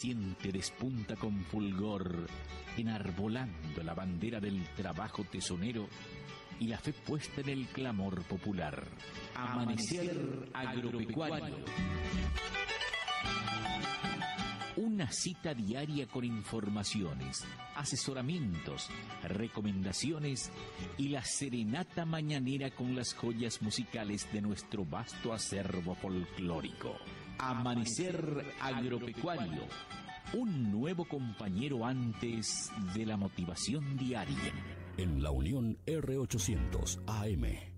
Siente despunta con fulgor, enarbolando la bandera del trabajo tesonero y la fe puesta en el clamor popular. Amanecer agropecuario. Una cita diaria con informaciones, asesoramientos, recomendaciones y la serenata mañanera con las joyas musicales de nuestro vasto acervo folclórico. Amanecer agropecuario. Un nuevo compañero antes de la motivación diaria. En la Unión R800 AM.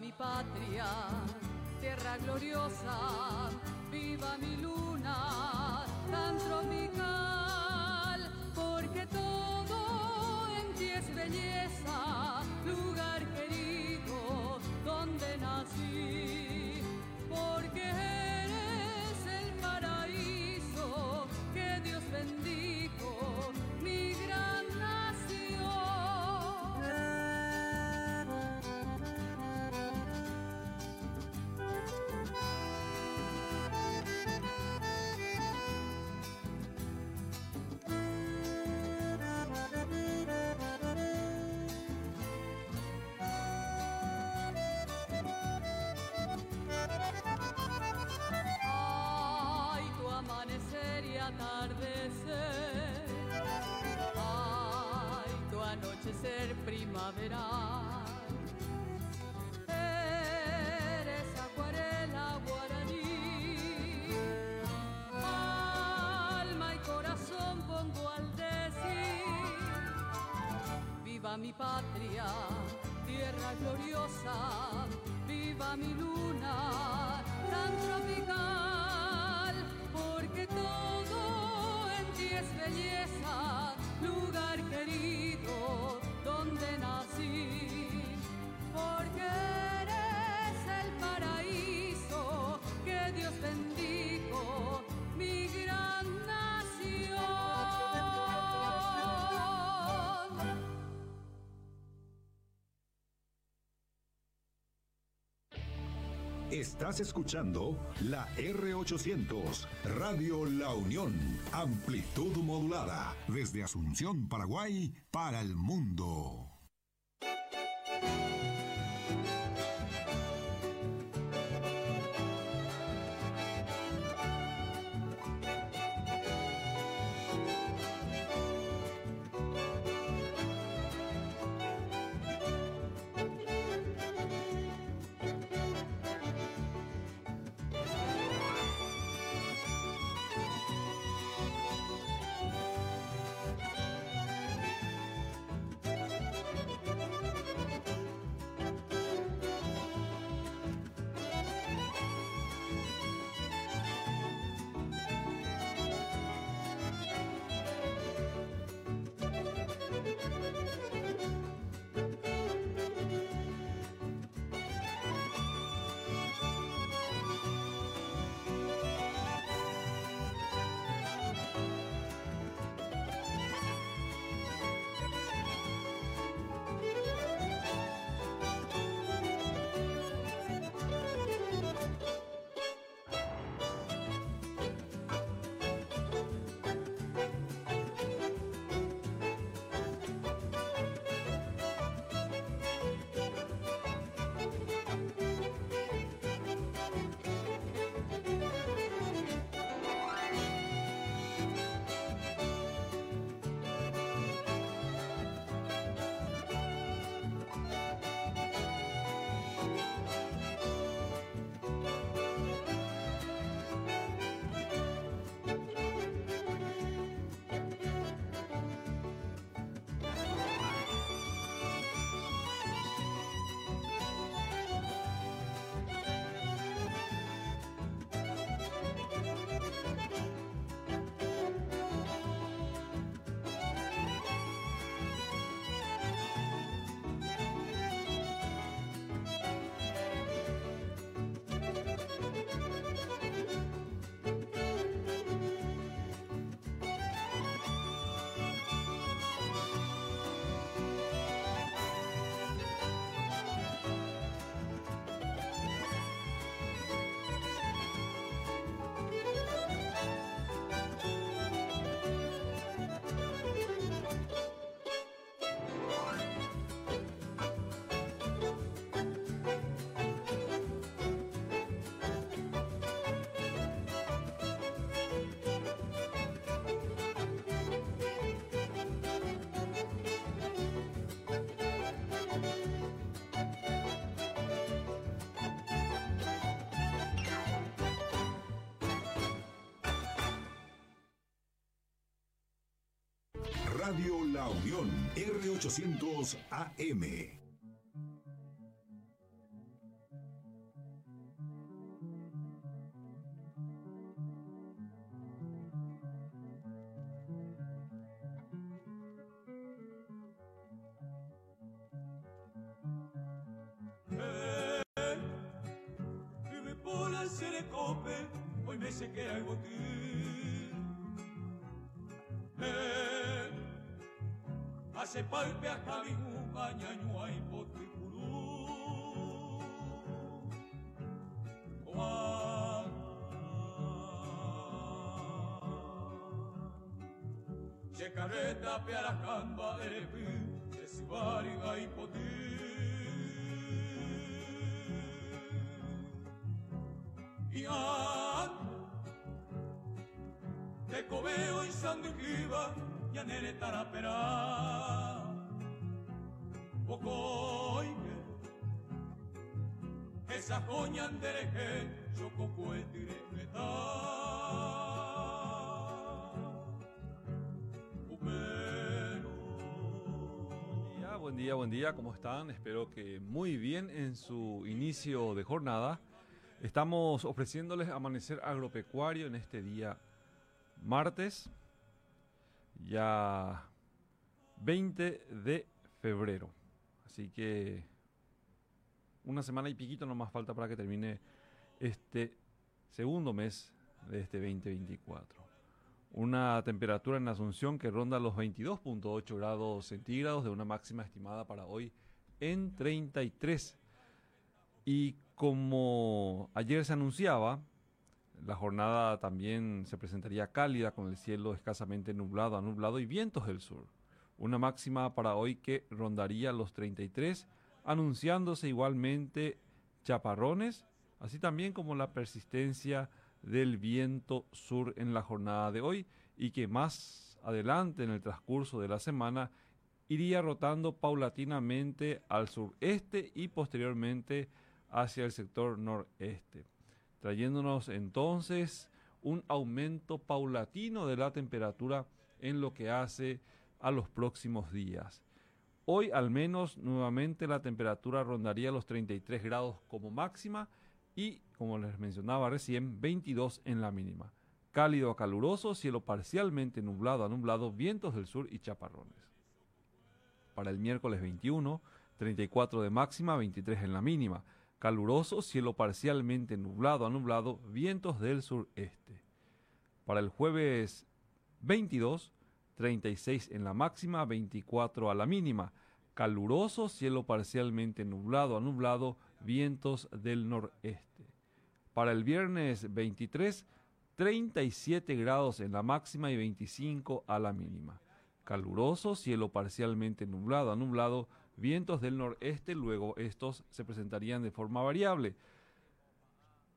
Mi patria, tierra gloriosa, viva mi luna, tan ser primaveral. Eres acuarela guaraní, alma y corazón pongo al decir. Viva mi patria, tierra gloriosa, viva mi luna tan tropical, porque todo en ti es belleza, Estás escuchando la R800, Radio La Unión, amplitud modulada, desde Asunción, Paraguay, para el mundo. Radio La Unión, R800 AM. Kareta pearakán baderepi, ezibari gaipoti. Ian, tekobeo izan dukiba, janere tarapera. Bokoike, esa coña andereke, joko koetire buen día, buen día, ¿cómo están? Espero que muy bien en su inicio de jornada. Estamos ofreciéndoles amanecer agropecuario en este día martes, ya 20 de febrero. Así que una semana y piquito no más falta para que termine este segundo mes de este 2024 una temperatura en Asunción que ronda los 22.8 grados centígrados de una máxima estimada para hoy en 33. Y como ayer se anunciaba, la jornada también se presentaría cálida con el cielo escasamente nublado a nublado y vientos del sur. Una máxima para hoy que rondaría los 33, anunciándose igualmente chaparrones, así también como la persistencia del viento sur en la jornada de hoy y que más adelante en el transcurso de la semana iría rotando paulatinamente al sureste y posteriormente hacia el sector noreste, trayéndonos entonces un aumento paulatino de la temperatura en lo que hace a los próximos días. Hoy al menos nuevamente la temperatura rondaría los 33 grados como máxima y, como les mencionaba recién, 22 en la mínima. Cálido a caluroso, cielo parcialmente nublado a nublado, vientos del sur y chaparrones. Para el miércoles 21, 34 de máxima, 23 en la mínima. Caluroso, cielo parcialmente nublado a nublado, vientos del sureste. Para el jueves 22, 36 en la máxima, 24 a la mínima. Caluroso, cielo parcialmente nublado a nublado, vientos del noreste. Para el viernes 23, 37 grados en la máxima y 25 a la mínima. Caluroso, cielo parcialmente nublado a nublado, vientos del noreste, luego estos se presentarían de forma variable.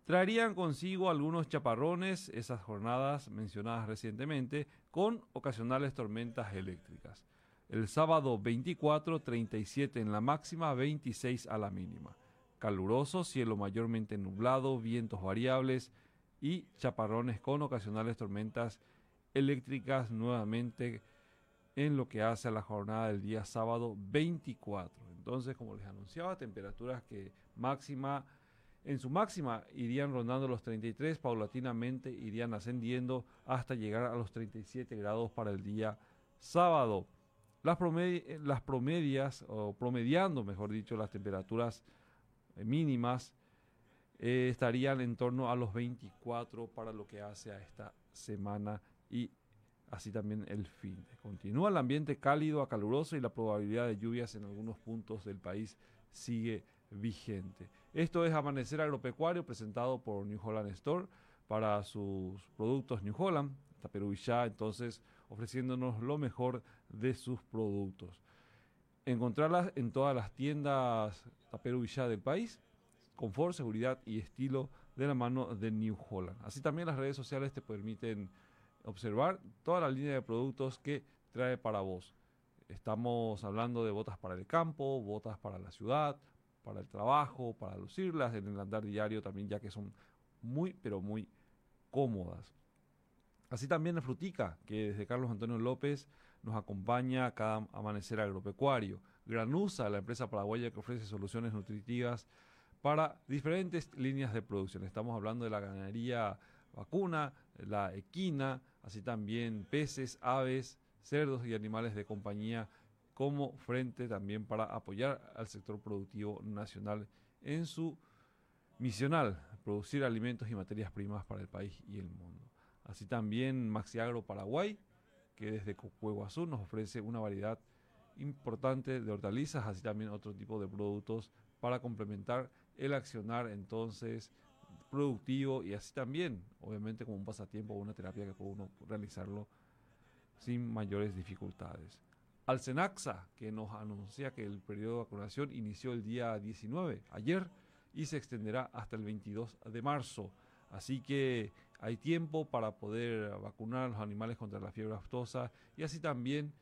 Traerían consigo algunos chaparrones, esas jornadas mencionadas recientemente, con ocasionales tormentas eléctricas. El sábado 24, 37 en la máxima, 26 a la mínima caluroso, cielo mayormente nublado, vientos variables y chaparrones con ocasionales tormentas eléctricas nuevamente en lo que hace a la jornada del día sábado 24. Entonces, como les anunciaba, temperaturas que máxima en su máxima irían rondando los 33, paulatinamente irían ascendiendo hasta llegar a los 37 grados para el día sábado. Las, las promedias, o promediando, mejor dicho, las temperaturas mínimas eh, estarían en torno a los 24 para lo que hace a esta semana y así también el fin. Continúa el ambiente cálido a caluroso y la probabilidad de lluvias en algunos puntos del país sigue vigente. Esto es Amanecer Agropecuario presentado por New Holland Store para sus productos New Holland, ya entonces ofreciéndonos lo mejor de sus productos encontrarlas en todas las tiendas Taperu ya del país, confort, seguridad y estilo de la mano de New Holland. Así también las redes sociales te permiten observar toda la línea de productos que trae para vos. Estamos hablando de botas para el campo, botas para la ciudad, para el trabajo, para lucirlas en el andar diario también, ya que son muy, pero muy cómodas. Así también la frutica, que desde Carlos Antonio López nos acompaña cada amanecer agropecuario. Granusa, la empresa paraguaya que ofrece soluciones nutritivas para diferentes líneas de producción. Estamos hablando de la ganadería vacuna, la equina, así también peces, aves, cerdos y animales de compañía como frente también para apoyar al sector productivo nacional en su misional, producir alimentos y materias primas para el país y el mundo. Así también Maxiagro Paraguay, que desde Cocueguazú nos ofrece una variedad importante de hortalizas, así también otro tipo de productos para complementar el accionar entonces productivo y así también, obviamente como un pasatiempo o una terapia que puede uno realizarlo sin mayores dificultades. Al Senaxa, que nos anuncia que el periodo de vacunación inició el día 19, ayer, y se extenderá hasta el 22 de marzo. Así que hay tiempo para poder vacunar a los animales contra la fiebre aftosa y así también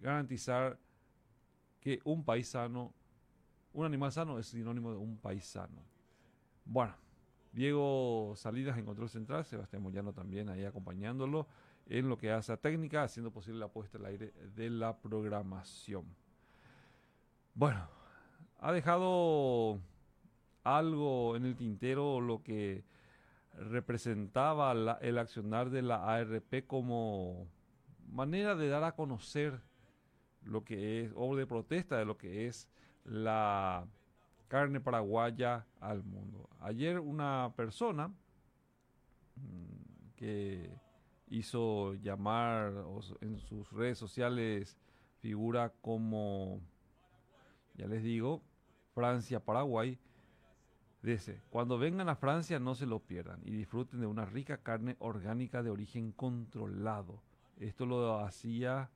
garantizar que un país sano, un animal sano es sinónimo de un país sano. Bueno, Diego Salinas en control central, Sebastián Moyano también ahí acompañándolo en lo que hace a técnica, haciendo posible la puesta al aire de la programación. Bueno, ha dejado algo en el tintero lo que representaba el accionar de la ARP como manera de dar a conocer lo que es, o de protesta de lo que es la carne paraguaya al mundo. Ayer una persona mm, que hizo llamar en sus redes sociales figura como, ya les digo, Francia-Paraguay, Dice, cuando vengan a Francia no se lo pierdan y disfruten de una rica carne orgánica de origen controlado. Esto lo hacía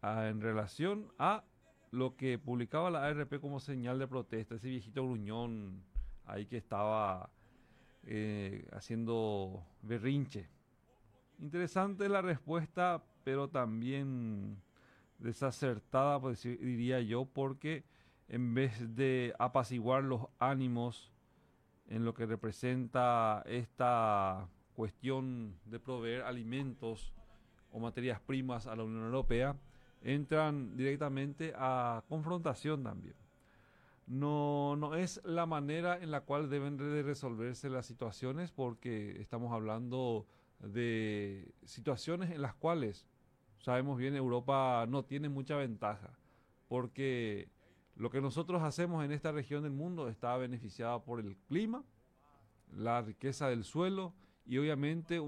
ah, en relación a lo que publicaba la ARP como señal de protesta, ese viejito gruñón ahí que estaba eh, haciendo berrinche. Interesante la respuesta, pero también desacertada, pues, diría yo, porque en vez de apaciguar los ánimos en lo que representa esta cuestión de proveer alimentos o materias primas a la Unión Europea, entran directamente a confrontación también. No, no es la manera en la cual deben de resolverse las situaciones porque estamos hablando de situaciones en las cuales sabemos bien Europa no tiene mucha ventaja porque lo que nosotros hacemos en esta región del mundo está beneficiada por el clima, la riqueza del suelo y obviamente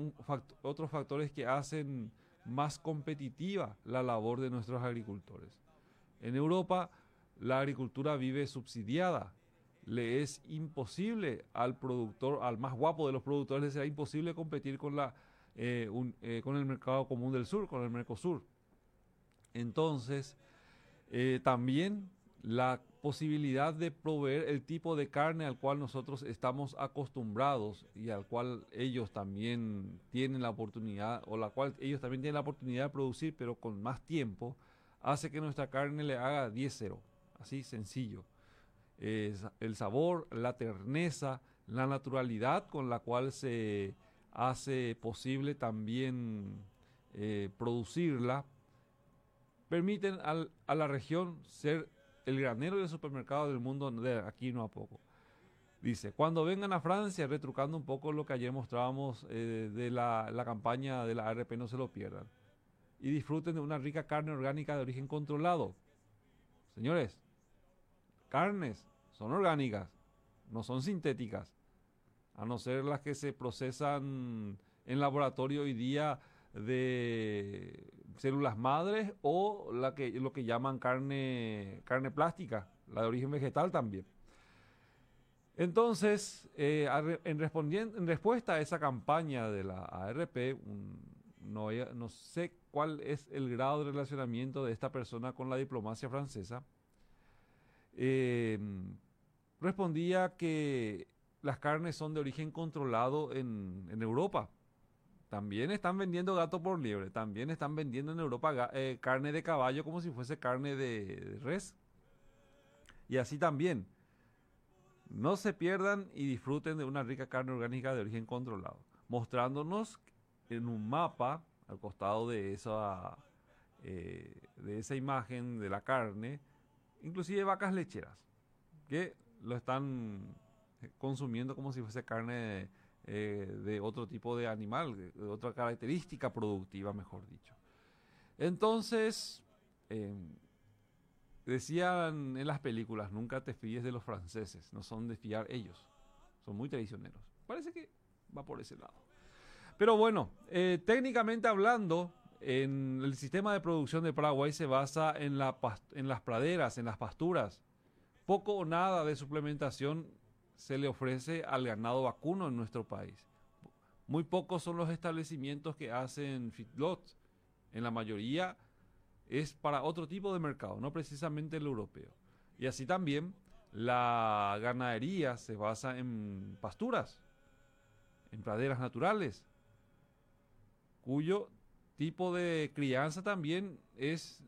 otros factores que hacen más competitiva la labor de nuestros agricultores. En Europa la agricultura vive subsidiada. Le es imposible al productor, al más guapo de los productores, le será imposible competir con, la, eh, eh, con el mercado común del sur, con el Mercosur. Entonces, eh, también la posibilidad de proveer el tipo de carne al cual nosotros estamos acostumbrados y al cual ellos también tienen la oportunidad o la cual ellos también tienen la oportunidad de producir pero con más tiempo hace que nuestra carne le haga 10-0 así sencillo. Es el sabor la terneza la naturalidad con la cual se hace posible también eh, producirla permiten a la región ser el granero del supermercado del mundo de aquí no a poco. Dice, cuando vengan a Francia, retrucando un poco lo que ayer mostrábamos eh, de la, la, campaña de la ARP, no se lo pierdan. Y disfruten de una rica carne orgánica de origen controlado. Señores, carnes son orgánicas, no son sintéticas. A no ser las que se procesan en laboratorio hoy día de células madres o la que, lo que llaman carne, carne plástica, la de origen vegetal también. Entonces, eh, en, en respuesta a esa campaña de la ARP, no, no, sé cuál es el grado de relacionamiento de esta persona con la diplomacia francesa, eh, respondía que las carnes son de origen controlado en, en Europa también están vendiendo gato por liebre. También están vendiendo en Europa eh, carne de caballo como si fuese carne de, res. Y así también. No se pierdan y disfruten de una rica carne orgánica de origen controlado. Mostrándonos en un mapa al costado de esa eh, de esa imagen de la carne, inclusive vacas lecheras, que lo están consumiendo como si fuese carne eh, de otro tipo de animal, de otra característica productiva, mejor dicho. Entonces, em, decían en las películas, nunca te fíes de los franceses, no son de fiar ellos, son muy traicioneros. Parece que va por ese lado. Pero bueno, eh, técnicamente hablando, el sistema de producción de Paraguay se basa en las praderas, en las pasturas. Poco o nada de suplementación se le ofrece al ganado vacuno en nuestro país. Muy pocos son los establecimientos que hacen feedlots. En la mayoría es para otro tipo de mercado, no precisamente el europeo. Y así también la ganadería se basa en pasturas, en praderas naturales, cuyo tipo de crianza también es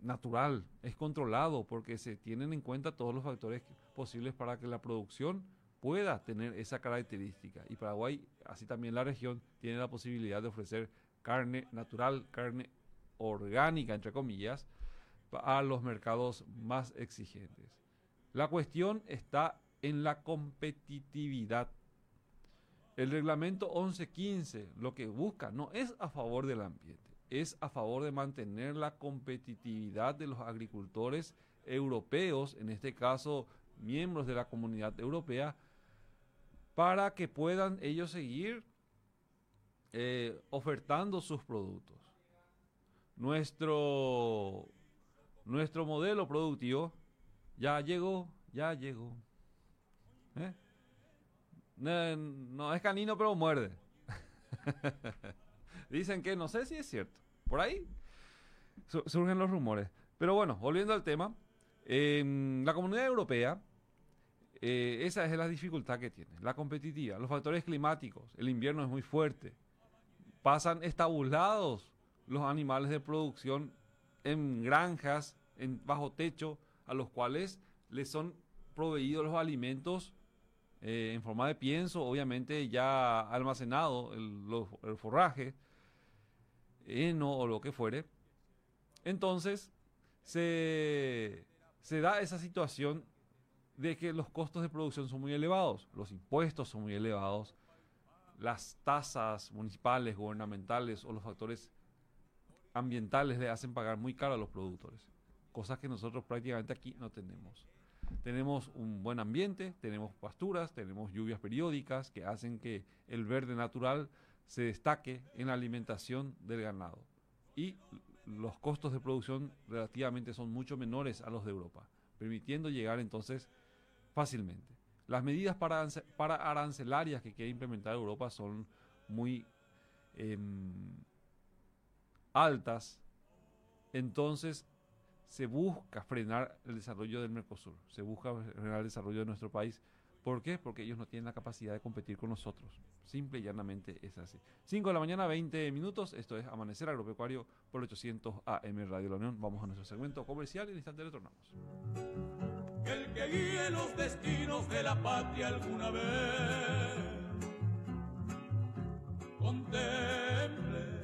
natural, es controlado, porque se tienen en cuenta todos los factores posibles para que la producción pueda tener esa característica. Y Paraguay, así también la región, tiene la posibilidad de ofrecer carne natural, carne orgánica, entre comillas, a los mercados más exigentes. La cuestión está en la competitividad. El reglamento 1115 lo que busca no es a favor del ambiente, es a favor de mantener la competitividad de los agricultores europeos, en este caso miembros de la comunidad europea, para que puedan ellos seguir eh, ofertando sus productos. Nuestro, nuestro modelo productivo ya llegó, ya llegó. ¿Eh? No, es canino, pero muerde. Dicen que no sé si es cierto. Por ahí surgen los rumores. Pero bueno, volviendo al tema, en la comunidad europea, eh, esa es la dificultad que tiene, la competitiva, los factores climáticos, el invierno es muy fuerte, pasan estabulados los animales de producción en granjas, en bajo techo, a los cuales les son proveídos los alimentos eh, en forma de pienso, obviamente ya almacenado el, forraje, heno o lo que fuere. Entonces, se, se da esa situación de que los costos de producción son muy elevados, los impuestos son muy elevados, las tasas municipales, gubernamentales o los factores ambientales le hacen pagar muy caro a los productores, cosas que nosotros prácticamente aquí no tenemos. Tenemos un buen ambiente, tenemos pasturas, tenemos lluvias periódicas que hacen que el verde natural se destaque en la alimentación del ganado. Y los costos de producción relativamente son mucho menores a los de Europa, permitiendo llegar entonces fácilmente. Las medidas para, para arancelarias que quiere implementar Europa son muy em, altas, entonces se busca frenar el desarrollo del Mercosur, se busca frenar el desarrollo de nuestro país. ¿Por qué? Porque ellos no tienen la capacidad de competir con nosotros. Simple y llanamente es así. 5 de la mañana, 20 minutos. Esto es Amanecer Agropecuario por 800 AM Radio La Unión. Vamos a nuestro segmento comercial y en instante retornamos. El que guíe los destinos de la patria alguna vez. Contemple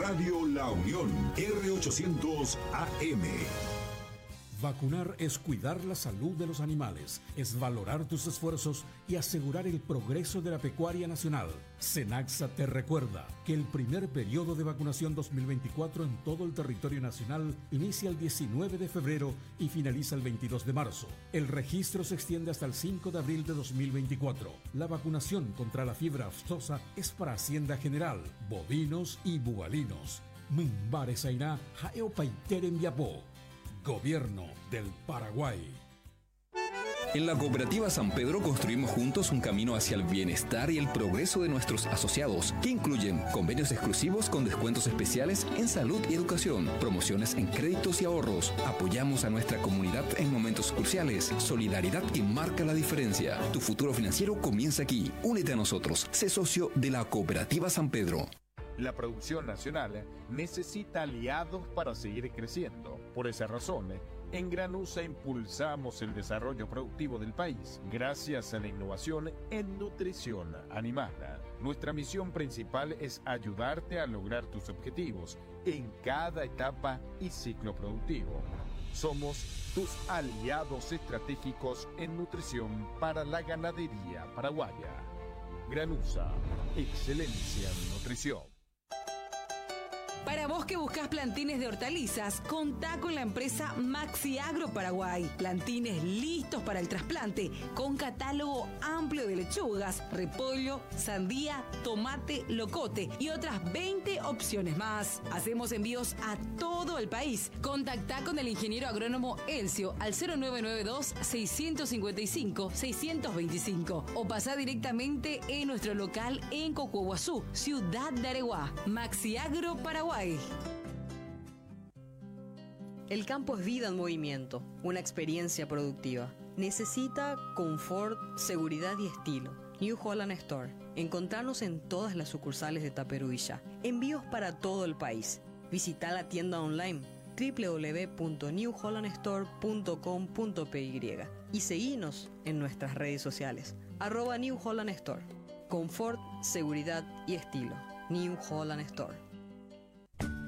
Radio La Unión, R800 AM. Vacunar es cuidar la salud de los animales, es valorar tus esfuerzos y asegurar el progreso de la pecuaria nacional. Senaxa te recuerda que el primer periodo de vacunación 2024 en todo el territorio nacional inicia el 19 de febrero y finaliza el 22 de marzo. El registro se extiende hasta el 5 de abril de 2024. La vacunación contra la fiebre aftosa es para Hacienda General, bovinos y bubalinos. Mimbare Sainá, Jaeo Paiter en Gobierno del Paraguay. En la Cooperativa San Pedro construimos juntos un camino hacia el bienestar y el progreso de nuestros asociados, que incluyen convenios exclusivos con descuentos especiales en salud y educación, promociones en créditos y ahorros. Apoyamos a nuestra comunidad en momentos cruciales. Solidaridad que marca la diferencia. Tu futuro financiero comienza aquí. Únete a nosotros. Sé socio de la Cooperativa San Pedro. La producción nacional necesita aliados para seguir creciendo. Por esa razón, En Granusa impulsamos el desarrollo productivo del país gracias a la innovación en nutrición animal. Nuestra misión principal es ayudarte a lograr tus objetivos en cada etapa y ciclo productivo. Somos tus aliados estratégicos en nutrición para la ganadería paraguaya. Granusa, excelencia en nutrición. Para vos que buscas plantines de hortalizas, contá con la empresa Maxi Agro Paraguay. Plantines listos para el trasplante, con catálogo amplio de lechugas, repollo, sandía, tomate, locote y otras 20 opciones más. Hacemos envíos a todo el país. Contactá con el ingeniero agrónomo Elcio al 0992-655-625 o pasá directamente en nuestro local en Cocuaguazú, Ciudad de Areguá. Maxi Agro Paraguay. El campo es vida en movimiento, una experiencia productiva. Necesita confort, seguridad y estilo. New Holland Store. Encontrarnos en todas las sucursales de Taperuilla. Envíos para todo el país. Visita la tienda online www.newhollandstore.com.py y seguinos en nuestras redes sociales. Arroba New Holland Store. Confort, seguridad y estilo. New Holland Store.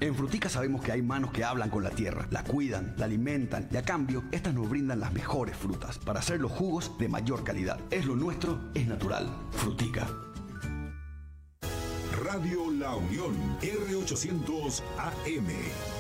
En Frutica sabemos que hay manos que hablan con la tierra, la cuidan, la alimentan y a cambio estas nos brindan las mejores frutas para hacer los jugos de mayor calidad. Es lo nuestro, es natural. Frutica. Radio La Unión, R800 AM.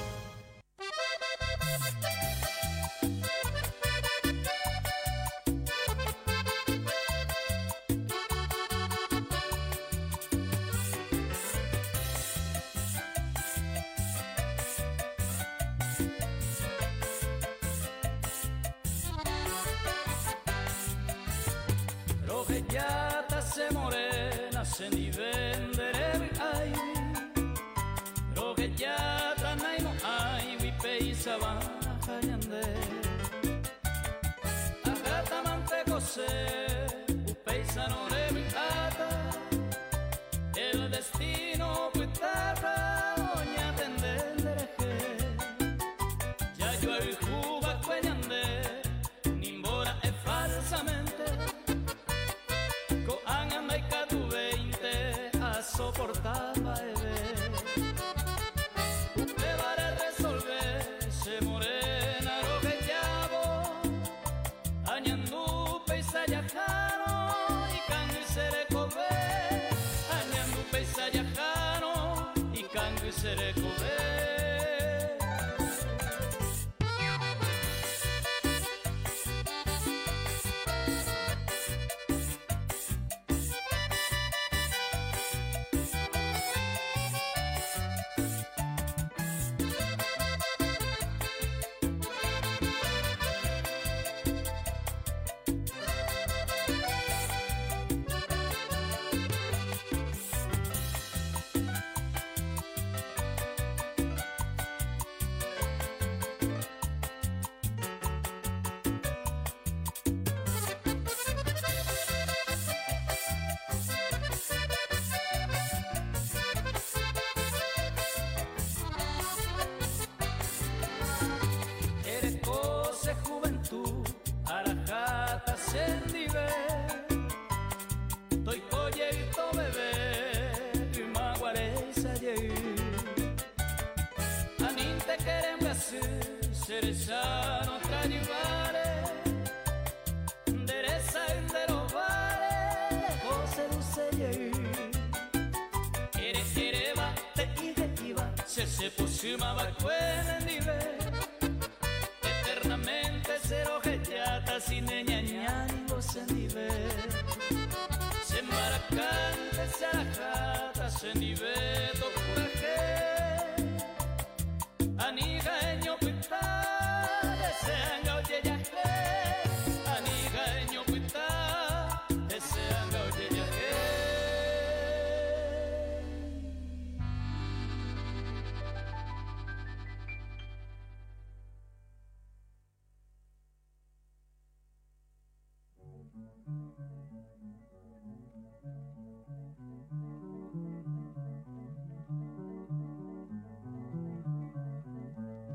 Se arajata se nive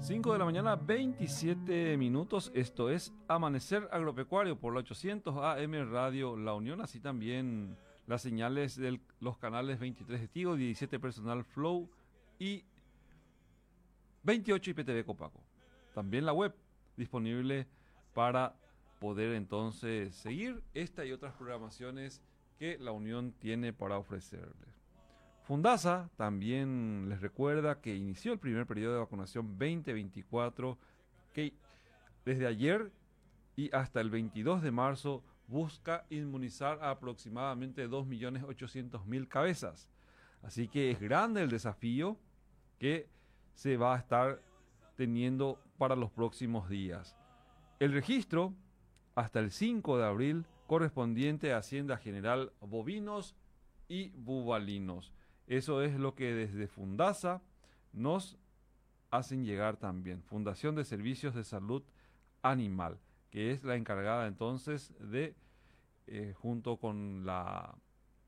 5 de la mañana, 27 minutos. Esto es Amanecer Agropecuario por la 800 AM Radio La Unión. Así también las señales de los canales 23 de Tigo, 17 Personal Flow y 28 IPTV Copaco. También la web disponible para poder entonces seguir esta y otras programaciones que la Unión tiene para ofrecerles. Fundasa también les recuerda que inició el primer periodo de vacunación 2024 que desde ayer y hasta el 22 de marzo busca inmunizar a aproximadamente 2.800.000 cabezas. Así que es grande el desafío que se va a estar teniendo para los próximos días. El registro hasta el 5 de abril correspondiente a Hacienda General Bovinos y Bubalinos. Eso es lo que desde Fundasa nos hacen llegar también. Fundación de Servicios de Salud Animal, que es la encargada entonces de, eh, junto con, la,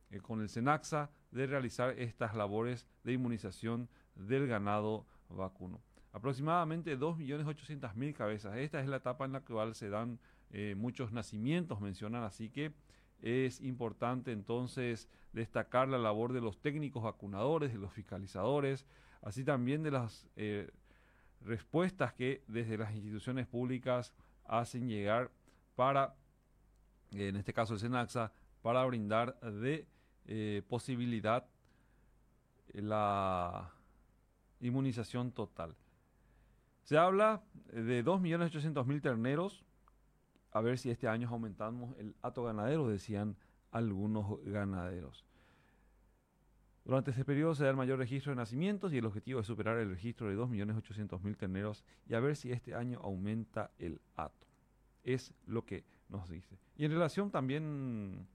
eh, con el SENAXA, de realizar estas labores de inmunización del ganado vacuno. Aproximadamente 2.800.000 cabezas. Esta es la etapa en la cual se dan eh, muchos nacimientos, mencionan, así que es importante entonces destacar la labor de los técnicos vacunadores, de los fiscalizadores, así también de las eh, respuestas que desde las instituciones públicas hacen llegar para, en este caso el SENAXA, para brindar de eh, posibilidad la inmunización total. Se habla de 2.800.000 terneros a ver si este año aumentamos el hato ganadero, decían algunos ganaderos. Durante este periodo se da el mayor registro de nacimientos y el objetivo es superar el registro de 2.800.000 terneros y a ver si este año aumenta el hato. Es lo que nos dice. Y en relación también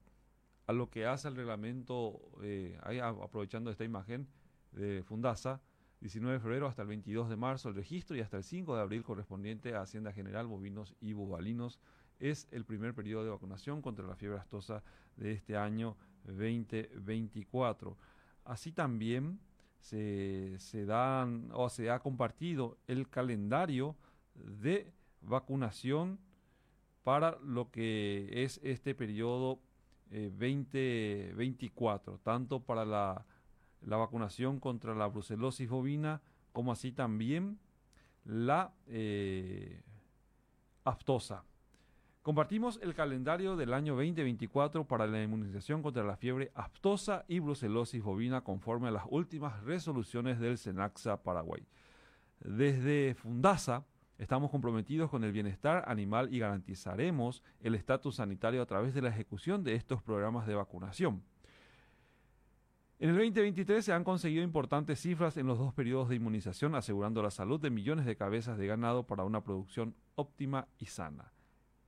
a lo que hace el reglamento, eh, aprovechando esta imagen de Fundasa, 19 de febrero hasta el 22 de marzo el registro y hasta el 5 de abril correspondiente a Hacienda General, bovinos y bubalinos es el primer periodo de vacunación contra la fiebre astosa de este año 2024. Así también se, dan o se ha compartido el calendario de vacunación para lo que es este periodo 2024, eh, tanto para la, vacunación contra la brucelosis bovina como así también la eh, aftosa. Compartimos el calendario del año 2024 para la inmunización contra la fiebre aftosa y brucelosis bovina conforme a las últimas resoluciones del SENAXA Paraguay. Desde Fundasa estamos comprometidos con el bienestar animal y garantizaremos el estatus sanitario a través de la ejecución de estos programas de vacunación. En el 2023 se han conseguido importantes cifras en los dos periodos de inmunización, asegurando la salud de millones de cabezas de ganado para una producción óptima y sana.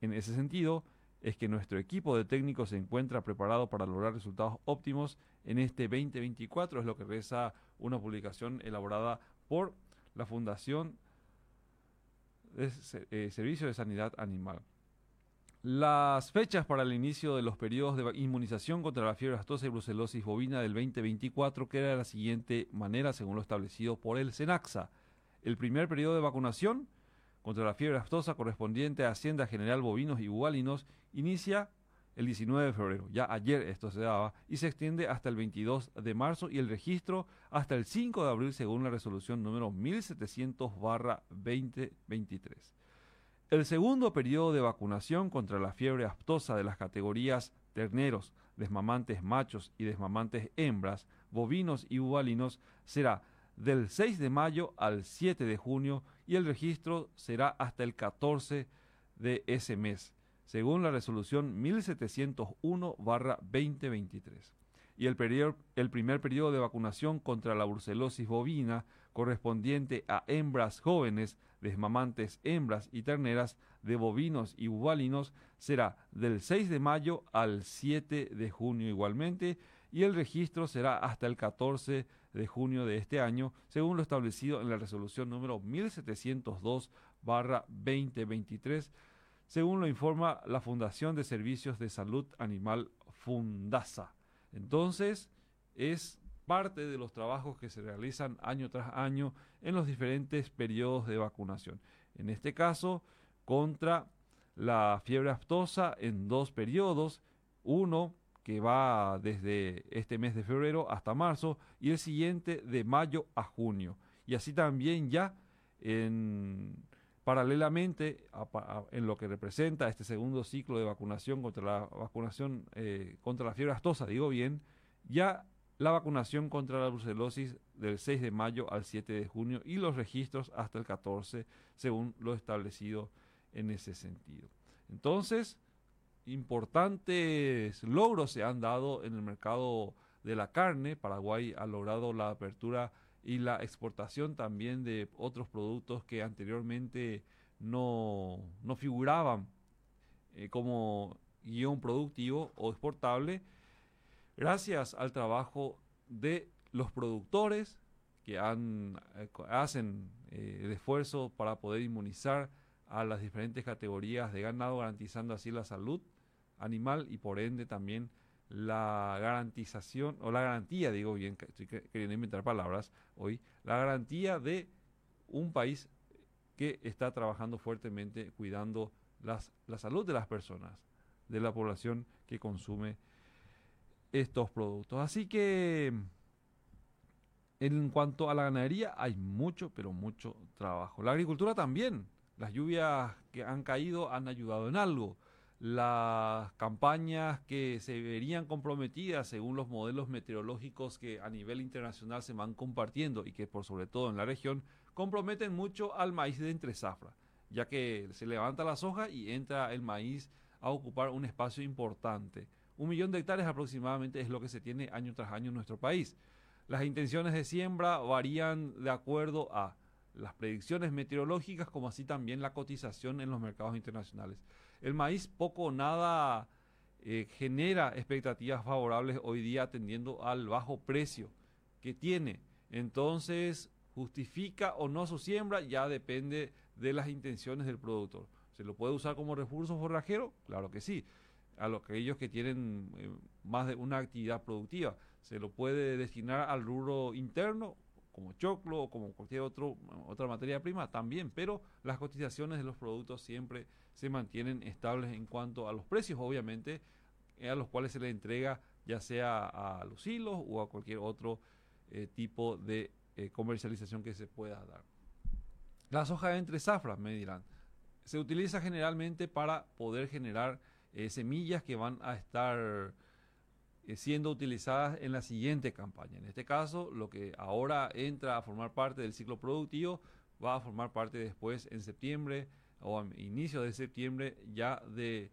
En ese sentido, es que nuestro equipo de técnicos se encuentra preparado para lograr resultados óptimos en este 2024, es lo que reza una publicación elaborada por la Fundación de eh, Servicio de Sanidad Animal. Las fechas para el inicio de los periodos de inmunización contra la fiebre astosa y brucelosis bovina del 2024 queda de la siguiente manera, según lo establecido por el SENAXA. El primer periodo de vacunación contra la fiebre aftosa correspondiente a Hacienda General Bovinos y Bubalinos inicia el 19 de febrero, ya ayer esto se daba, y se extiende hasta el 22 de marzo y el registro hasta el 5 de abril según la resolución número 1700-2023. El segundo periodo de vacunación contra la fiebre aftosa de las categorías terneros, desmamantes machos y desmamantes hembras, bovinos y bubalinos será del 6 de mayo al 7 de junio y el registro será hasta el 14 de ese mes, según la resolución 1701-2023. Y el, primer periodo de vacunación contra la brucelosis bovina correspondiente a hembras jóvenes, desmamantes hembras y terneras de bovinos y bubalinos será del 6 de mayo al 7 de junio igualmente y el registro será hasta el 14 de de junio de este año, según lo establecido en la resolución número 1702-2023, según lo informa la Fundación de Servicios de Salud Animal Fundasa. Entonces, es parte de los trabajos que se realizan año tras año en los diferentes periodos de vacunación. En este caso, contra la fiebre aftosa en dos periodos, uno que va desde este mes de febrero hasta marzo y el siguiente de mayo a junio. Y así también ya en, paralelamente en lo que representa este segundo ciclo de vacunación contra la vacunación eh, contra la fiebre aftosa, digo bien, ya la vacunación contra la brucelosis del 6 de mayo al 7 de junio y los registros hasta el 14 según lo establecido en ese sentido. Entonces, importantes logros se han dado en el mercado de la carne. Paraguay ha logrado la apertura y la exportación también de otros productos que anteriormente no, figuraban eh, como guion productivo o exportable, gracias al trabajo de los productores que eh, hacen eh, el esfuerzo para poder inmunizar a las diferentes categorías de ganado, garantizando así la salud animal y por ende también la garantización, o la garantía, digo bien, estoy queriendo inventar palabras hoy, la garantía de un país que está trabajando fuertemente cuidando las, la salud de las personas, de la población que consume estos productos. Así que en cuanto a la ganadería hay mucho, pero mucho trabajo. La agricultura también. Las lluvias que han caído han ayudado en algo. Las campañas que se verían comprometidas según los modelos meteorológicos que a nivel internacional se van compartiendo y que por sobre todo en la región comprometen mucho al maíz de entre zafra, ya que se levanta la soja y entra el maíz a ocupar un espacio importante. Un millón de hectáreas aproximadamente es lo que se tiene año tras año en nuestro país. Las intenciones de siembra varían de acuerdo a las predicciones meteorológicas como así también la cotización en los mercados internacionales. El maíz poco o nada eh, genera expectativas favorables hoy día atendiendo al bajo precio que tiene. Entonces, justifica o no su siembra ya depende de las intenciones del productor. ¿Se lo puede usar como recurso forrajero? Claro que sí. A los aquellos que tienen eh, más de una actividad productiva. ¿Se lo puede destinar al rubro interno? Como choclo o como cualquier otro, otra materia prima, también, pero las cotizaciones de los productos siempre se mantienen estables en cuanto a los precios, obviamente, a los cuales se le entrega ya sea a los hilos o a cualquier otro eh, tipo de eh, comercialización que se pueda dar. La soja entre zafras, me dirán, se utiliza generalmente para poder generar eh, semillas que van a estar eh, siendo utilizadas en la siguiente campaña. En este caso, lo que ahora entra a formar parte del ciclo productivo va a formar parte después en septiembre o a inicio de septiembre ya de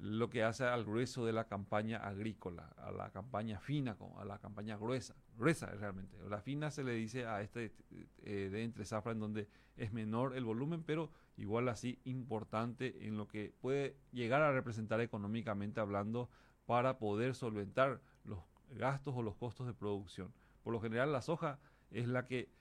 lo que hace al grueso de la campaña agrícola, a la campaña fina, a la campaña gruesa, gruesa realmente. La fina se le dice a este eh, de entre zafra en donde es menor el volumen, pero igual así importante en lo que puede llegar a representar económicamente hablando para poder solventar los gastos o los costos de producción. Por lo general la soja es la que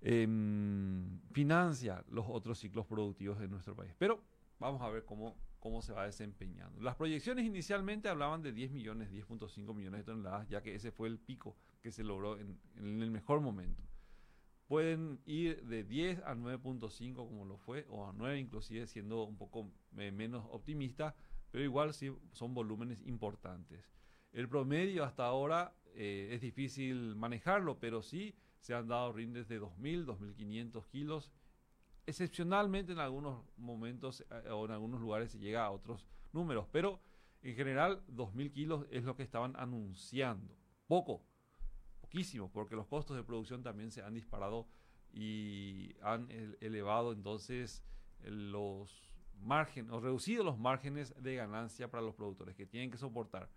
em, financia los otros ciclos productivos de nuestro país. Pero vamos a ver cómo, cómo se va desempeñando. Las proyecciones inicialmente hablaban de 10 millones, 10.5 millones de toneladas, ya que ese fue el pico que se logró en, en el mejor momento. Pueden ir de 10 a 9.5 como lo fue, o a 9 inclusive siendo un poco eh, menos optimista, pero igual sí son volúmenes importantes. El promedio hasta ahora eh, es difícil manejarlo, pero sí se han dado rindes de 2.000, 2.500 kilos. Excepcionalmente en algunos momentos eh, o en algunos lugares se llega a otros números, pero en general 2.000 kilos es lo que estaban anunciando. Poco, poquísimo, porque los costos de producción también se han disparado y han elevado entonces los margen o reducido los márgenes de ganancia para los productores que tienen que soportar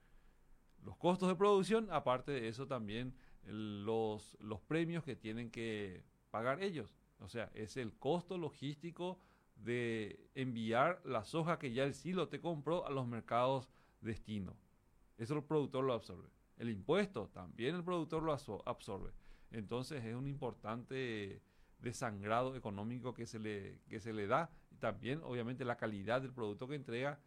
los costos de producción, aparte de eso también los, los premios que tienen que pagar ellos. O sea, es el costo logístico de enviar la soja que ya el silo te compró a los mercados destino. Eso el productor lo absorbe. El impuesto también el productor lo absorbe. Entonces es un importante desangrado económico que se le, que se le da también obviamente la calidad del producto que entrega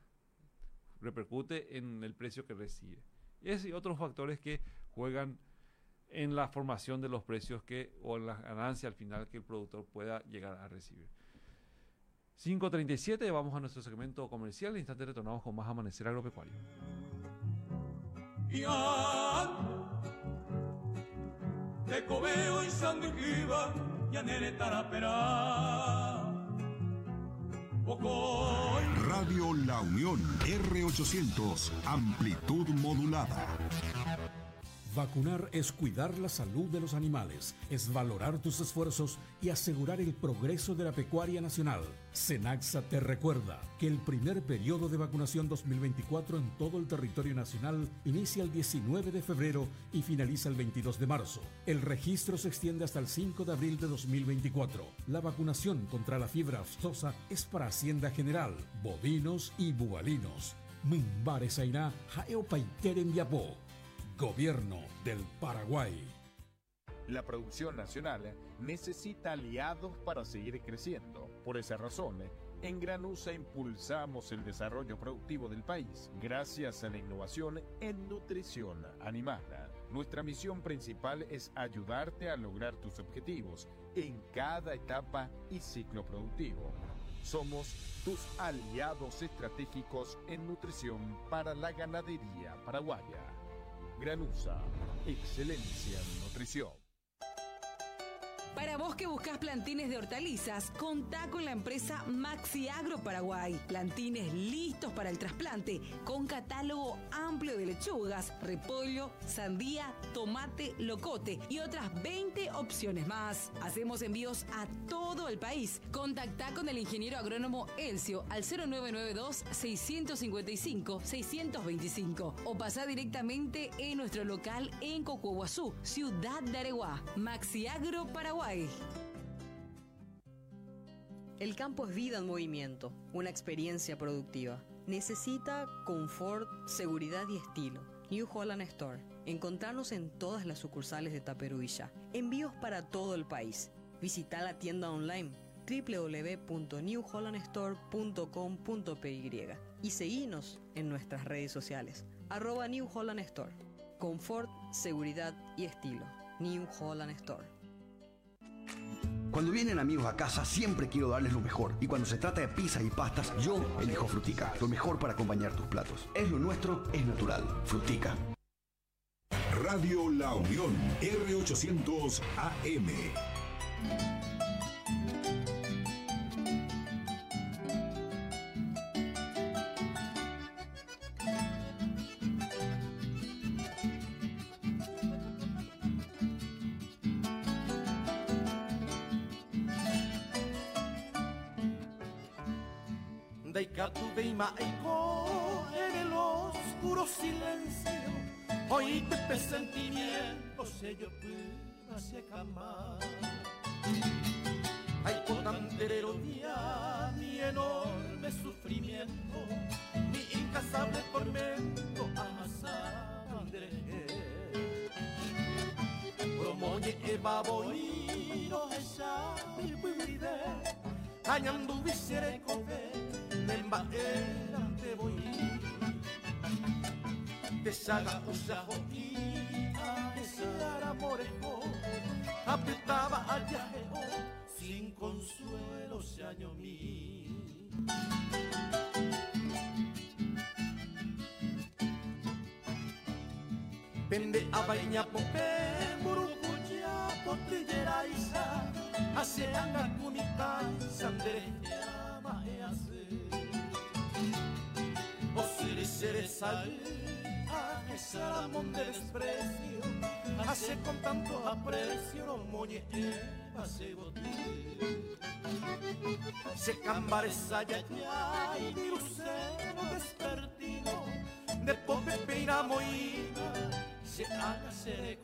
repercute en el precio que recibe. Y otros factores que juegan en la formación de los precios que o en la ganancia al final que el productor pueda llegar a recibir. 5.37, vamos a nuestro segmento comercial. En instante retornamos con más Amanecer Agropecuario. Y Radio La Unión R800, amplitud modulada. Vacunar es cuidar la salud de los animales, es valorar tus esfuerzos y asegurar el progreso de la pecuaria nacional. Senaxa te recuerda que el primer periodo de vacunación 2024 en todo el territorio nacional inicia el 19 de febrero y finaliza el 22 de marzo. El registro se extiende hasta el 5 de abril de 2024. La vacunación contra la fiebre aftosa es para Hacienda General, bovinos y bubalinos. Mimbare Sainá, Jaeo Paiter en Gobierno del Paraguay. La producción nacional necesita aliados para seguir creciendo. Por esa razón, en Granusa impulsamos el desarrollo productivo del país gracias a la innovación en nutrición animal. Nuestra misión principal es ayudarte a lograr tus objetivos en cada etapa y ciclo productivo. Somos tus aliados estratégicos en nutrición para la ganadería paraguaya. Granusa, excelencia en nutrición. Para vos que buscas plantines de hortalizas, contá con la empresa Maxi Agro Paraguay. Plantines listos para el trasplante, con catálogo amplio de lechugas, repollo, sandía, tomate, locote y otras 20 opciones más. Hacemos envíos a todo el país. Contactá con el ingeniero agrónomo Elcio al 0992-655-625 o pasá directamente en nuestro local en Cocuaguazú, Ciudad de Areguá. Maxi Agro Paraguay. El campo es vida en movimiento, una experiencia productiva. Necesita confort, seguridad y estilo. New Holland Store. Encontrarnos en todas las sucursales de Taperuilla. Envíos para todo el país. Visita la tienda online www.newhollandstore.com.py y seguinos en nuestras redes sociales. Arroba New Holland Store. Confort, seguridad y estilo. New Holland Store. Cuando vienen amigos a casa siempre quiero darles lo mejor. Y cuando se trata de pizza y pastas, yo elijo Frutica. Lo mejor para acompañar tus platos. Es lo nuestro, es natural. Frutica. Radio La Unión, R800 AM. En el oscuro silencio. Hoy te presentimientos ellos hacia cama hay potanterero día mi enorme sufrimiento mi incasable tormento amasandre promoye eva boino esa mi buide añandu visere cover nembaera te voy. Te saga usaho y a desear amorejo apretaba allá sin consuelo se año mí Vende a baña pope, burucuya, potillera isa, hace anga kunita, sandere, mahease sal a ese amor de desprecio hace con tanto aprecio los hace se cambare saya ya y mi lucero despertino de pope peina moída se haga se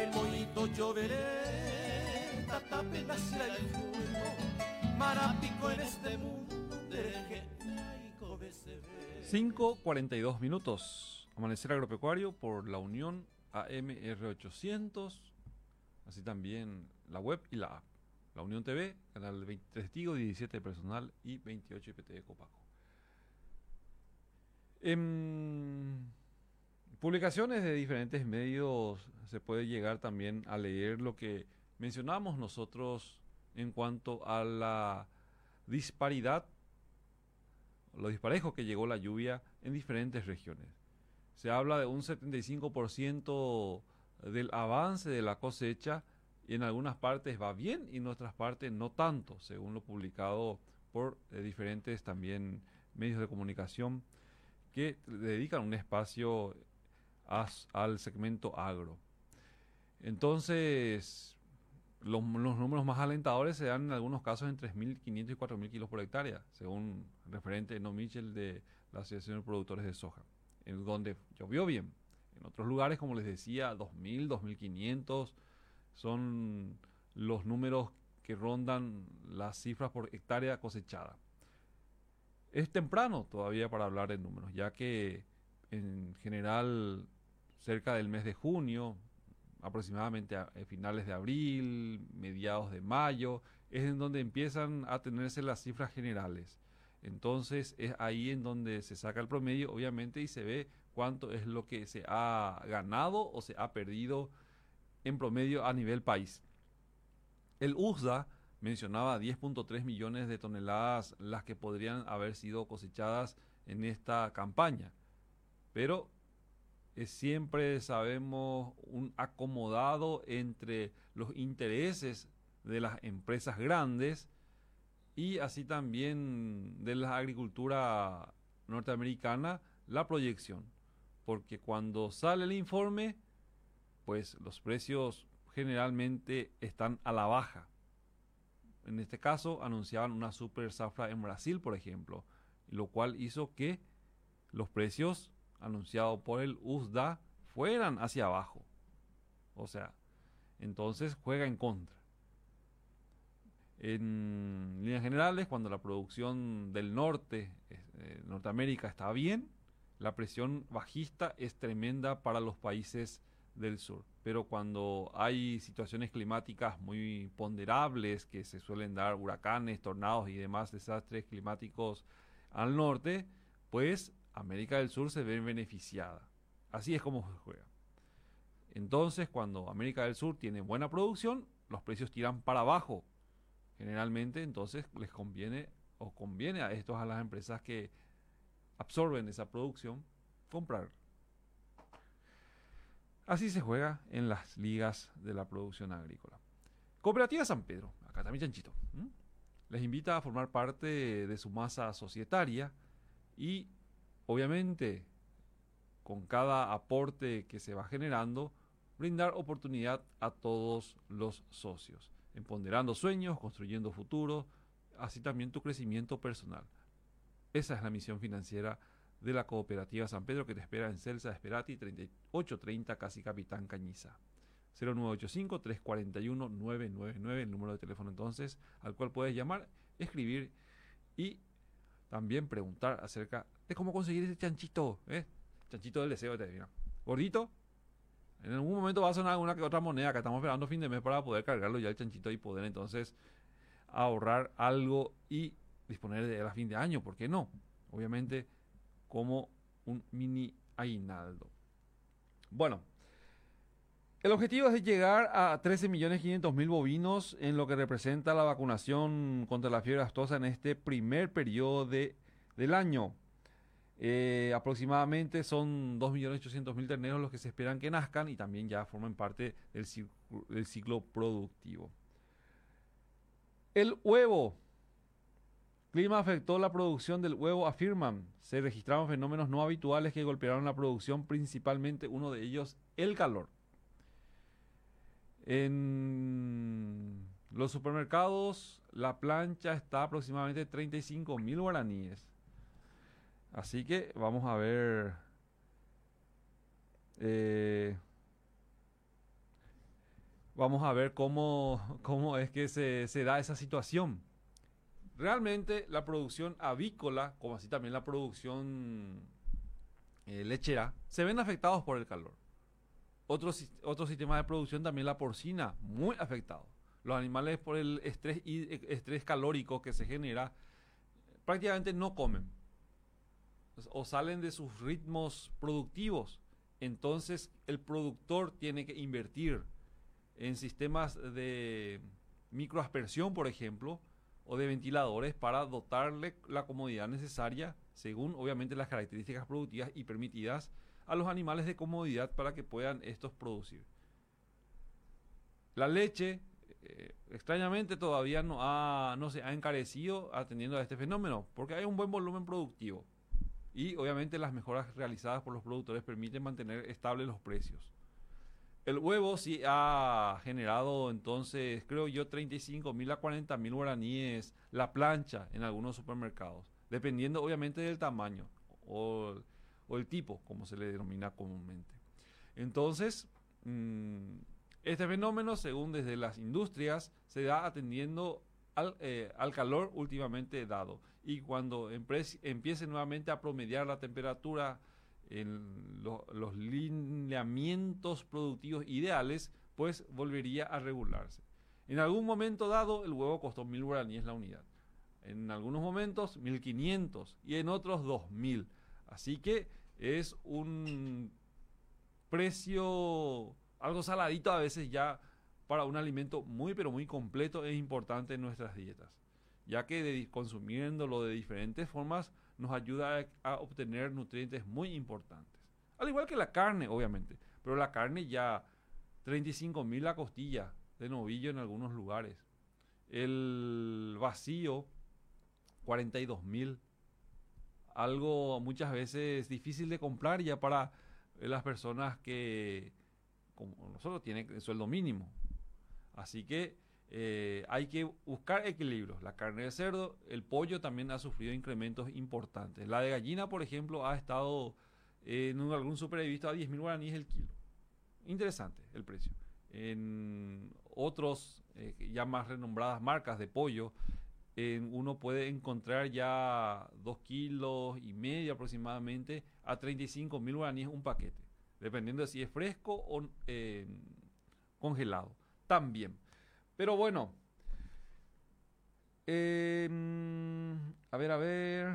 el moito lloveré tatape nacerá el fuego marapico en este mundo 5.42 minutos. Amanecer Agropecuario por la Unión AMR800. Así también la web y la app. La Unión TV, canal 23 Tigo, 17 personal y 28 IPT de Copaco. Em, publicaciones de diferentes medios se puede llegar también a leer lo que mencionamos nosotros en cuanto a la disparidad, lo disparejo que llegó la lluvia en diferentes regiones. Se habla de un 75% del avance de la cosecha y en algunas partes va bien y en otras partes no tanto, según lo publicado por eh, diferentes también medios de comunicación que dedican un espacio al segmento agro. Entonces, los, números más alentadores se dan en algunos casos en 3.500 y 4.000 kilos por hectárea, según referente No Mitchell de la Asociación de Productores de Soja, en donde llovió bien. En otros lugares, como les decía, 2.000, 2.500 son los números que rondan las cifras por hectárea cosechada. Es temprano todavía para hablar de números, ya que en general cerca del mes de junio, aproximadamente a, finales de abril, mediados de mayo, es en donde empiezan a tenerse las cifras generales. Entonces es ahí en donde se saca el promedio, obviamente, y se ve cuánto es lo que se ha ganado o se ha perdido en promedio a nivel país. El USDA mencionaba 10.3 millones de toneladas las que podrían haber sido cosechadas en esta campaña. Pero es siempre sabemos un acomodado entre los intereses de las empresas grandes y así también de la agricultura norteamericana la proyección. Porque cuando sale el informe, pues los precios generalmente están a la baja. En este caso anunciaban una super zafra en Brasil, por ejemplo, lo cual hizo que los precios anunciados por el USDA fueran hacia abajo. O sea, entonces juega en contra. En líneas generales, cuando la producción del norte, eh, Norteamérica, está bien, la presión bajista es tremenda para los países del sur. Pero cuando hay situaciones climáticas muy ponderables, que se suelen dar huracanes, tornados y demás desastres climáticos al norte, pues América del Sur se ve beneficiada. Así es como se juega. Entonces, cuando América del Sur tiene buena producción, los precios tiran para abajo. Generalmente, entonces les conviene o conviene a estos a las empresas que absorben esa producción comprar. Así se juega en las ligas de la producción agrícola. Cooperativa San Pedro, acá también chanchito, les invita a formar parte de su masa societaria y obviamente con cada aporte que se va generando, brindar oportunidad a todos los socios, empoderando sueños, construyendo futuro, así también tu crecimiento personal. Esa es la misión financiera de la Cooperativa San Pedro que te espera en Celsa Esperati 3830 Casi Capitán Cañiza. 0985-341-999, el número de teléfono entonces al cual puedes llamar, escribir y también preguntar acerca de cómo conseguir ese chanchito, ¿eh? chanchito del deseo de te Gordito, en algún momento va a sonar alguna que otra moneda que estamos esperando fin de mes para poder cargarlo ya el chanchito y poder entonces ahorrar algo y disponer de él a fin de año, ¿por qué no? Obviamente como un mini aguinaldo. Bueno, el objetivo es llegar a 13.500.000 bovinos en lo que representa la vacunación contra la fiebre aftosa en este primer periodo de, del año. Eh, aproximadamente son 2.800.000 terneros los que se esperan que nazcan y también ya formen parte del ciclo productivo. El huevo Clima afectó la producción del huevo, afirman. Se registraron fenómenos no habituales que golpearon la producción, principalmente uno de ellos, el calor. En los supermercados, la plancha está aproximadamente 35 mil guaraníes. Así que vamos a ver. Eh, vamos a ver cómo, cómo es que se, da esa situación realmente la producción avícola, como así también la producción eh, lechera, se ven afectados por el calor. Otro, otro sistema de producción también la porcina, muy afectado. Los animales por el estrés, estrés calórico que se genera, prácticamente no comen o salen de sus ritmos productivos entonces el productor tiene que invertir en sistemas de microaspersión, por ejemplo, o de ventiladores para dotarle la comodidad necesaria, según obviamente las características productivas y permitidas a los animales de comodidad para que puedan estos producir. La leche, eh, extrañamente, todavía no, ha, no se ha encarecido atendiendo a este fenómeno, porque hay un buen volumen productivo. Y obviamente las mejoras realizadas por los productores permiten mantener estables los precios. El huevo sí ha generado entonces, creo yo, 35 mil a 40 mil guaraníes la plancha en algunos supermercados, dependiendo obviamente del tamaño o, el tipo, como se le denomina comúnmente. Entonces, mm, este fenómeno, según desde las industrias, se da atendiendo al, eh, calor últimamente dado. Y cuando empiece nuevamente a promediar la temperatura en los lineamientos productivos ideales, pues volvería a regularse. En algún momento dado, el huevo costó mil guaraníes la unidad. En algunos momentos, 1500 y en otros 2000. Así que es un precio algo saladito a veces ya para un alimento muy pero muy completo e importante en nuestras dietas, ya que consumiéndolo de diferentes formas nos ayuda a, obtener nutrientes muy importantes. Al igual que la carne, obviamente. Pero la carne ya 35 mil la costilla de novillo en algunos lugares. El vacío 42 mil. Algo muchas veces difícil de comprar ya para las personas que, como nosotros, tienen el sueldo mínimo. Así que eh, hay que buscar equilibrios. La carne de cerdo, el pollo también ha sufrido incrementos importantes. La de gallina, por ejemplo, ha estado en algún super he visto a 10 mil guaraníes el kilo. Interesante el precio. En otros, eh, ya más renombradas marcas de pollo, uno puede encontrar ya 2 kilos y medio aproximadamente a 35 mil guaraníes un paquete, dependiendo de si es fresco o eh, congelado. También. Pero bueno. Em, a ver, a ver.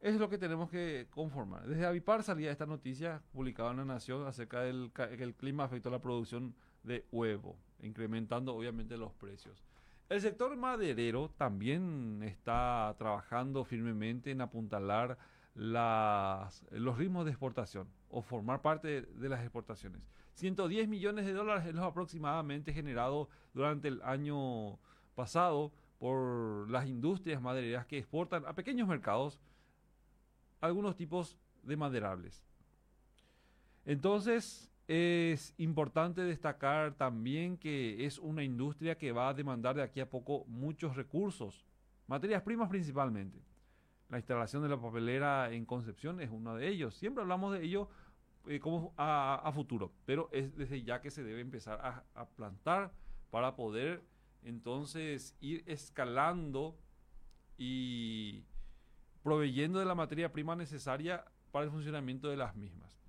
Es lo que tenemos que conformar. Desde Avipar salía esta noticia publicada en La Nación acerca del que el clima afectó la producción de huevo, incrementando obviamente los precios. El sector maderero también está trabajando firmemente en apuntalar los ritmos de exportación o formar parte de las exportaciones. 110 millones de dólares es lo aproximadamente generado durante el año pasado por las industrias madereras que exportan a pequeños mercados algunos tipos de maderables. Entonces, es importante destacar también que es una industria que va a demandar de aquí a poco muchos recursos, materias primas principalmente. La instalación de la papelera en Concepción es uno de ellos. Siempre hablamos de ello eh, como a, futuro, pero es desde ya que se debe empezar a, plantar para poder entonces ir escalando y proveyendo de la materia prima necesaria para el funcionamiento de las mismas.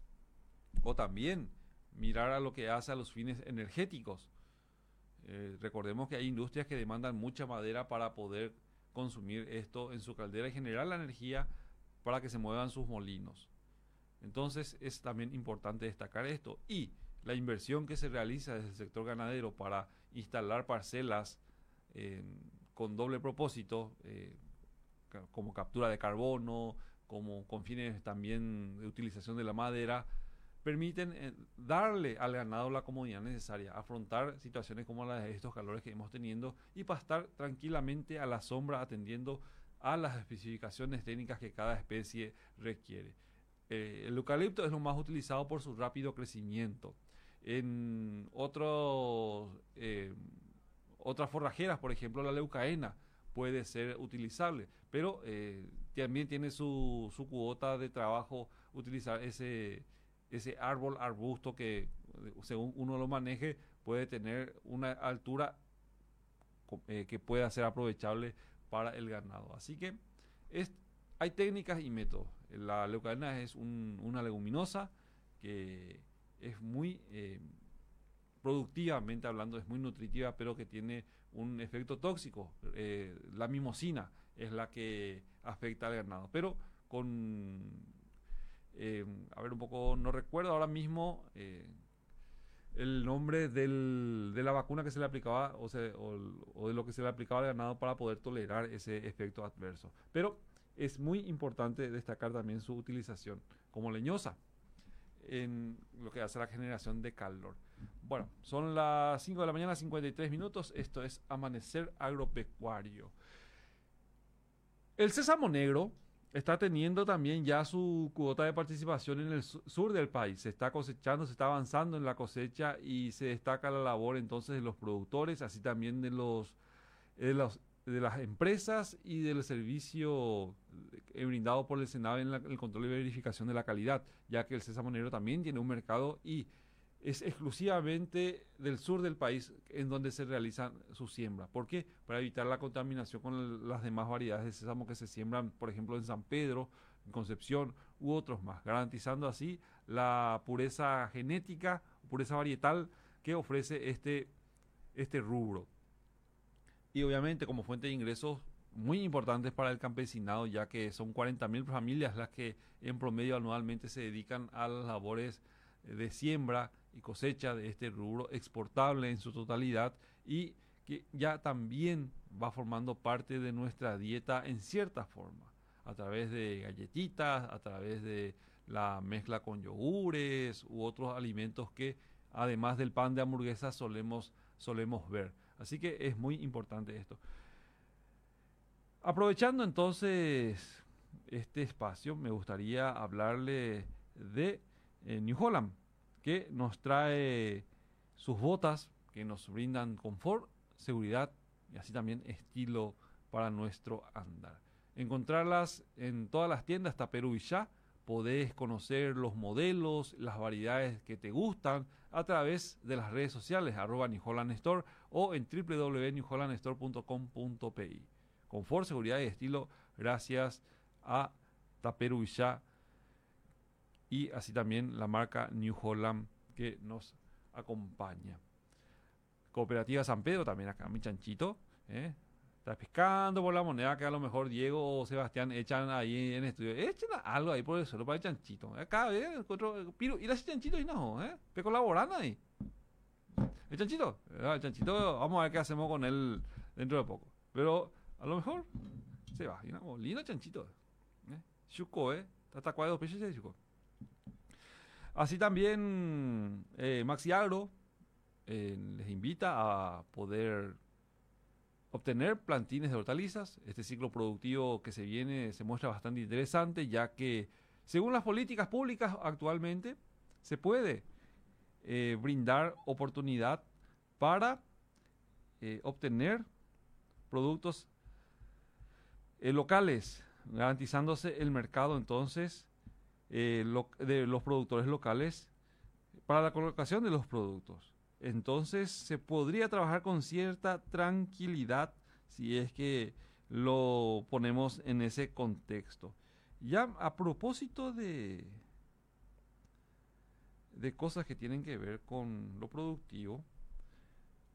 O también mirar a lo que hace a los fines energéticos. Eh, recordemos que hay industrias que demandan mucha madera para poder consumir esto en su caldera y generar la energía para que se muevan sus molinos. Entonces es también importante destacar esto. Y la inversión que se realiza desde el sector ganadero para instalar parcelas con doble propósito, eh, como captura de carbono, como con fines también de utilización de la madera, permiten eh, darle al ganado la comodidad necesaria, afrontar situaciones como las de estos calores que hemos teniendo y pastar tranquilamente a la sombra atendiendo a las especificaciones técnicas que cada especie requiere. Eh, el eucalipto es lo más utilizado por su rápido crecimiento. En otros, eh, otras forrajeras, por ejemplo, la leucaena puede ser utilizable, pero también tiene su, su, cuota de trabajo utilizar ese, ese árbol, arbusto que según uno lo maneje puede tener una altura que pueda ser aprovechable para el ganado. Así que es, hay técnicas y métodos. La leucadena es una leguminosa que es muy, eh, productivamente hablando, es muy nutritiva, pero que tiene un efecto tóxico. Eh, la mimosina es la que afecta al ganado. Pero con Eh, a ver, un poco, no recuerdo ahora mismo eh, el nombre de la vacuna que se le aplicaba o, de lo que se le aplicaba al ganado para poder tolerar ese efecto adverso. Pero es muy importante destacar también su utilización como leñosa en lo que hace la generación de calor. Bueno, son las 5 de la mañana, 53 minutos. Esto es Amanecer Agropecuario. El sésamo negro está teniendo también ya su cuota de participación en el su- sur del país. Se está cosechando, se está avanzando en la cosecha y se destaca la labor entonces de los productores, así también de los, de las empresas y del servicio eh, brindado por el Senado en la- el control y verificación de la calidad, ya que el sésamo negro también tiene un mercado y es exclusivamente del sur del país en donde se realiza su siembra. ¿Por qué? Para evitar la contaminación con las demás variedades de sésamo que se siembran, por ejemplo, en San Pedro, en Concepción u otros más, garantizando así la pureza genética, pureza varietal que ofrece este, este rubro. Y obviamente como fuente de ingresos muy importantes para el campesinado, ya que son 40.000 familias las que en promedio anualmente se dedican a las labores de siembra y cosecha de este rubro exportable en su totalidad y que ya también va formando parte de nuestra dieta en cierta forma, a través de galletitas, a través de la mezcla con yogures u otros alimentos que además del pan de hamburguesa solemos, solemos ver. Así que es muy importante esto. Aprovechando entonces este espacio, me gustaría hablarle de eh, New Holland, que nos trae sus botas que nos brindan confort, seguridad y así también estilo para nuestro andar. Encontrarlas en todas las tiendas Taperu y ya. Podés conocer los modelos, las variedades que te gustan a través de las redes sociales, arroba New Holland Store o en www.newhollandstore.com.pi. Confort, seguridad y estilo gracias a Taperu ya y así también la marca New Holland que nos acompaña. Cooperativa San Pedro también acá, mi chanchito. ¿eh? Está pescando por la moneda que a lo mejor Diego o Sebastián echan ahí en el estudio. Echen algo ahí por el suelo para el chanchito. Acá, ¿eh? Encuentro, piro, y las chanchitos y no, ¿eh? Que colaboran ahí. El chanchito, ah, el chanchito, vamos a ver qué hacemos con él dentro de poco. Pero a lo mejor se va. Y no, lindo chanchito. ¿eh? Chuco, ¿eh? De dos pesos de chuco. Así también eh, Maxi Agro eh, les invita a poder obtener plantines de hortalizas. Este ciclo productivo que se viene se muestra bastante interesante ya que según las políticas públicas actualmente se puede eh, brindar oportunidad para eh, obtener productos locales, garantizándose el mercado entonces eh, de los productores locales para la colocación de los productos. Entonces se podría trabajar con cierta tranquilidad si es que lo ponemos en ese contexto. Ya a propósito de, de cosas que tienen que ver con lo productivo,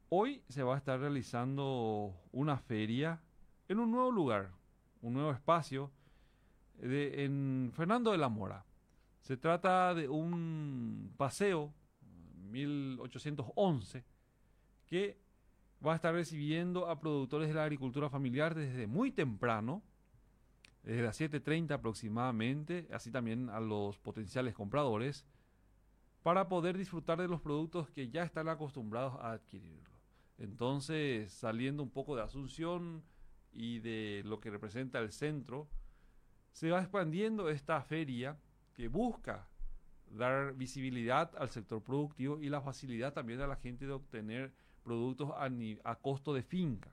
hoy se va a estar realizando una feria en un nuevo lugar, un nuevo espacio de- en Fernando de la Mora. Se trata de un paseo 1811 que va a estar recibiendo a productores de la agricultura familiar desde muy temprano, desde las 7.30 aproximadamente, así también a los potenciales compradores, para poder disfrutar de los productos que ya están acostumbrados a adquirirlo. Entonces, saliendo un poco de Asunción y de lo que representa el centro, se va expandiendo esta feria que busca dar visibilidad al sector productivo y la facilidad también a la gente de obtener productos a, costo de finca.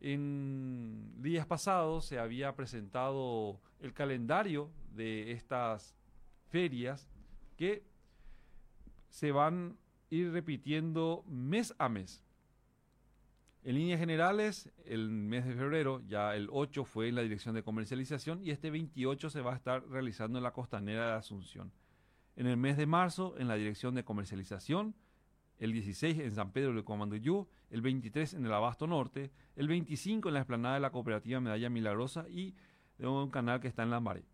En días pasados se había presentado el calendario de estas ferias que se van a ir repitiendo mes a mes. En líneas generales, el mes de febrero, ya el 8 fue en la dirección de comercialización y este 28 se va a estar realizando en la costanera de Asunción. En el mes de marzo, en la dirección de comercialización, el 16 en San Pedro de Comanduyú, el 23 en el Abasto Norte, el 25 en la explanada de la cooperativa Medalla Milagrosa y de un canal que está en Lambaré.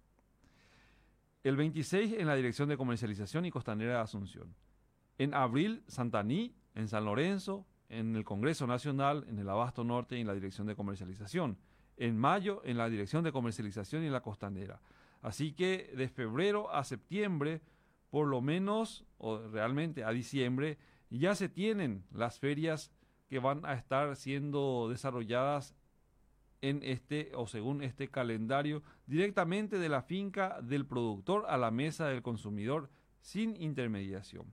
El 26 en la Dirección de Comercialización y Costanera de Asunción. En abril, Santaní, en San Lorenzo, en el Congreso Nacional, en el Abasto Norte y en la Dirección de Comercialización. En mayo, en la Dirección de Comercialización y en la Costanera. Así que de febrero a septiembre, por lo menos, o realmente a diciembre, ya se tienen las ferias que van a estar siendo desarrolladas en este o según este calendario directamente de la finca del productor a la mesa del consumidor sin intermediación.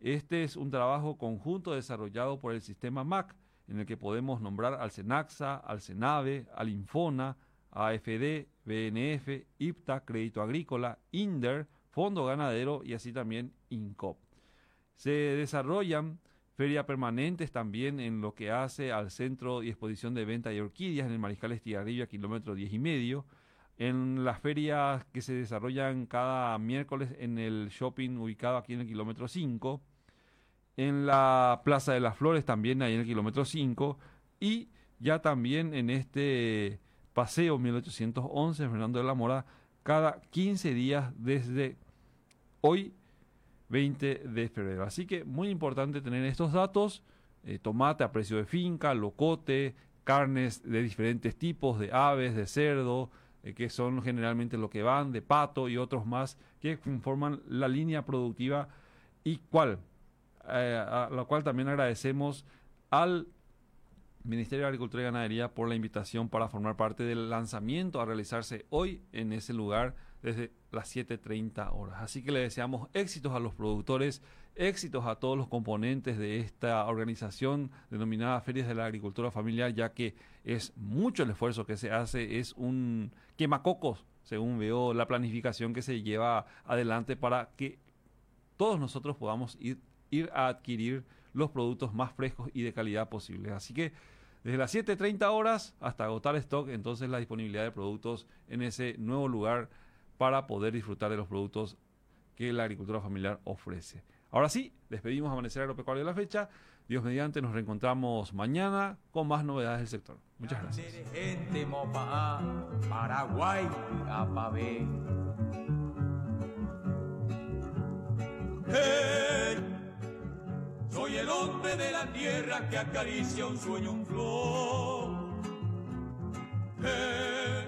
Este es un trabajo conjunto desarrollado por el sistema MAC, en el que podemos nombrar al SENAXA, al SENAVE, al Infona, AFD, BNF, IPTA, Crédito Agrícola, INDER, Fondo Ganadero y así también INCOP. Se desarrollan ferias permanentes también en lo que hace al Centro y Exposición de Venta de Orquídeas en el Mariscal Estigarribia, kilómetro 10 y medio. En las ferias que se desarrollan cada miércoles en el shopping ubicado aquí en el kilómetro 5. En la Plaza de las Flores también ahí en el kilómetro 5. Y ya también en este paseo 1811 Fernando de la Mora cada 15 días desde hoy 20 de febrero. Así que muy importante tener estos datos, eh, tomate a precio de finca, locote, carnes de diferentes tipos, de aves, de cerdo, eh, que son generalmente lo que van, de pato y otros más que conforman la línea productiva y cual, eh, a la cual también agradecemos al Ministerio de Agricultura y Ganadería por la invitación para formar parte del lanzamiento a realizarse hoy en ese lugar desde las 7.30 horas. Así que le deseamos éxitos a los productores, éxitos a todos los componentes de esta organización denominada Ferias de la Agricultura Familiar, ya que es mucho el esfuerzo que se hace, es un quemacocos, según veo la planificación que se lleva adelante para que todos nosotros podamos ir, ir a adquirir los productos más frescos y de calidad posibles. Así que desde las 7.30 horas hasta agotar stock, entonces la disponibilidad de productos en ese nuevo lugar para poder disfrutar de los productos que la agricultura familiar ofrece. Ahora sí, despedimos Amanecer Agropecuario de la fecha. Dios mediante, nos reencontramos mañana con más novedades del sector. Muchas gracias. Paraguay, soy el hombre de la tierra que acaricia un sueño, un flor.